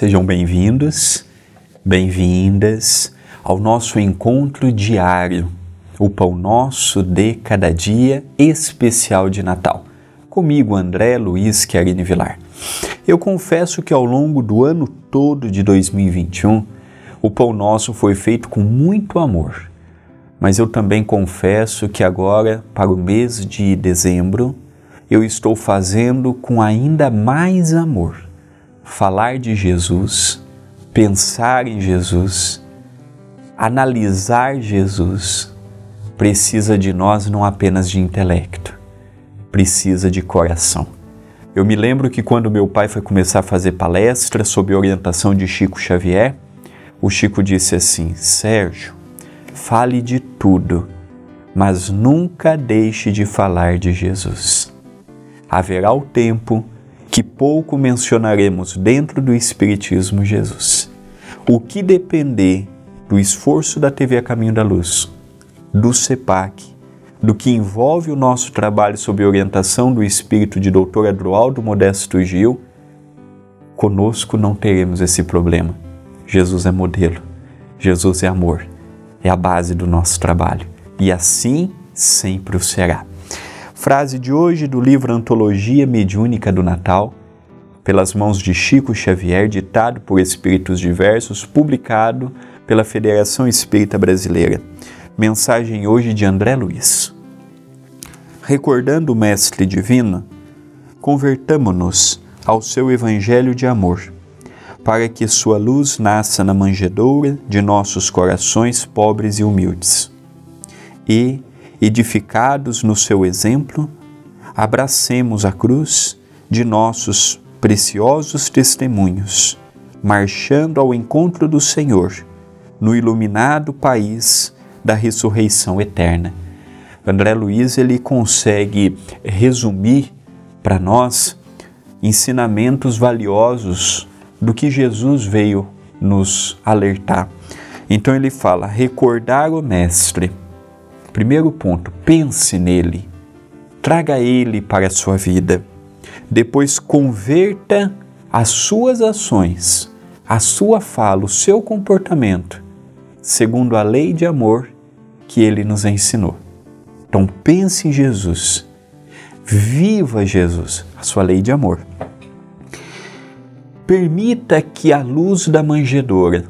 Sejam bem-vindos, bem-vindas ao nosso encontro diário, o Pão Nosso de Cada Dia especial de Natal. Comigo, André Luiz Querini Vilar. Eu confesso que ao longo do ano todo de 2021, o Pão Nosso foi feito com muito amor. Mas eu também confesso que agora, para o mês de dezembro, eu estou fazendo com ainda mais amor falar de Jesus, pensar em Jesus, analisar Jesus, precisa de nós não apenas de intelecto, precisa de coração. Eu me lembro que quando meu pai foi começar a fazer palestra sob orientação de Chico Xavier, o Chico disse assim: Sérgio, fale de tudo, mas nunca deixe de falar de Jesus. Haverá o tempo que pouco mencionaremos dentro do Espiritismo Jesus. O que depender do esforço da TV a Caminho da Luz, do CEPAC, do que envolve o nosso trabalho sob orientação do espírito de Dr. Adroaldo Modesto Gil, conosco não teremos esse problema. Jesus é modelo, Jesus é amor, é a base do nosso trabalho e assim sempre o será. Frase de hoje do livro Antologia Mediúnica do Natal, pelas mãos de Chico Xavier, ditado por espíritos diversos, publicado pela Federação Espírita Brasileira. Mensagem hoje de André Luiz. Recordando o Mestre Divino, convertamo-nos ao seu Evangelho de amor, para que sua luz nasça na manjedoura de nossos corações pobres e humildes. E, edificados no seu exemplo, abracemos a cruz de nossos preciosos testemunhos, marchando ao encontro do Senhor no iluminado país da ressurreição eterna. André Luiz ele consegue resumir para nós ensinamentos valiosos do que Jesus veio nos alertar. Então ele fala: recordar o Mestre Primeiro ponto, pense nele. Traga ele para a sua vida. Depois, converta as suas ações, a sua fala, o seu comportamento, segundo a lei de amor que ele nos ensinou. Então, pense em Jesus. Viva Jesus, a sua lei de amor. Permita que a luz da manjedoura.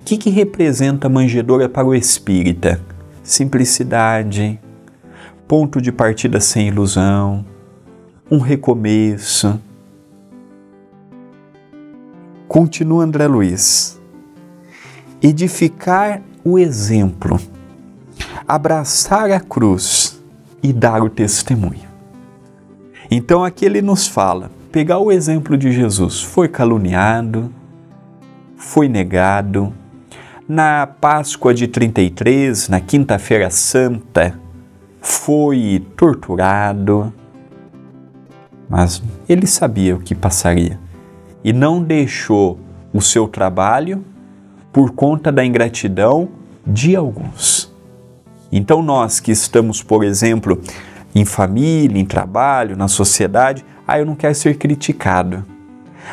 O que, que representa a manjedoura para o espírita? Simplicidade, ponto de partida sem ilusão, um recomeço. Continua André Luiz. Edificar o exemplo, abraçar a cruz e dar o testemunho. Então aqui ele nos fala, pegar o exemplo de Jesus, foi caluniado, foi negado, na Páscoa de 33, na Quinta-feira Santa, foi torturado, mas ele sabia o que passaria e não deixou o seu trabalho por conta da ingratidão de alguns. Então, nós que estamos, por exemplo, em família, em trabalho, na sociedade, ah, eu não quero ser criticado.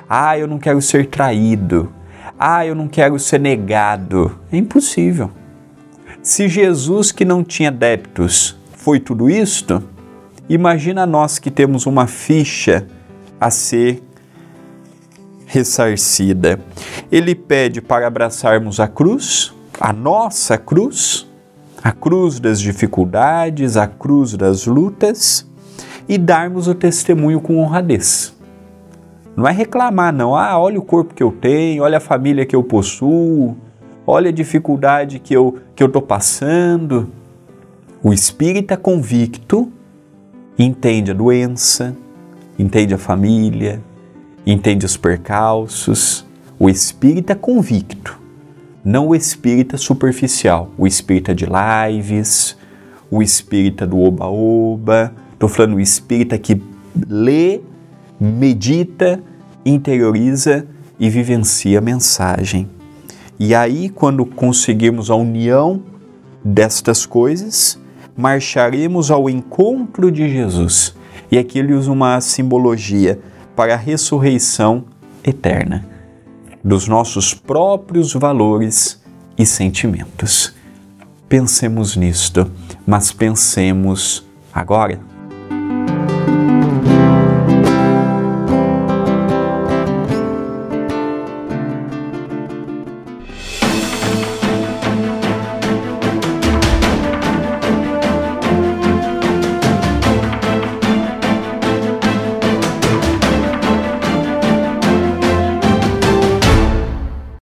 Ah, eu não quero ser traído. Ah, eu não quero ser negado. É impossível. Se Jesus, que não tinha débitos, foi tudo isto, imagina nós que temos uma ficha a ser ressarcida. Ele pede para abraçarmos a cruz, a nossa cruz, a cruz das dificuldades, a cruz das lutas e darmos o testemunho com honradez. Não é reclamar, não. Ah, olha o corpo que eu tenho, olha a família que eu possuo, olha a dificuldade que eu que eu estou passando. O espírita convicto entende a doença, entende a família, entende os percalços. O espírita convicto, não o espírita superficial, o espírita de lives, o espírita do oba-oba. Estou falando o espírita que lê, medita interioriza e vivencia a mensagem. E aí, quando conseguirmos a união destas coisas, marcharemos ao encontro de Jesus. E aqui ele usa uma simbologia para a ressurreição eterna. dos nossos próprios valores e sentimentos. Pensemos nisto, mas pensemos agora.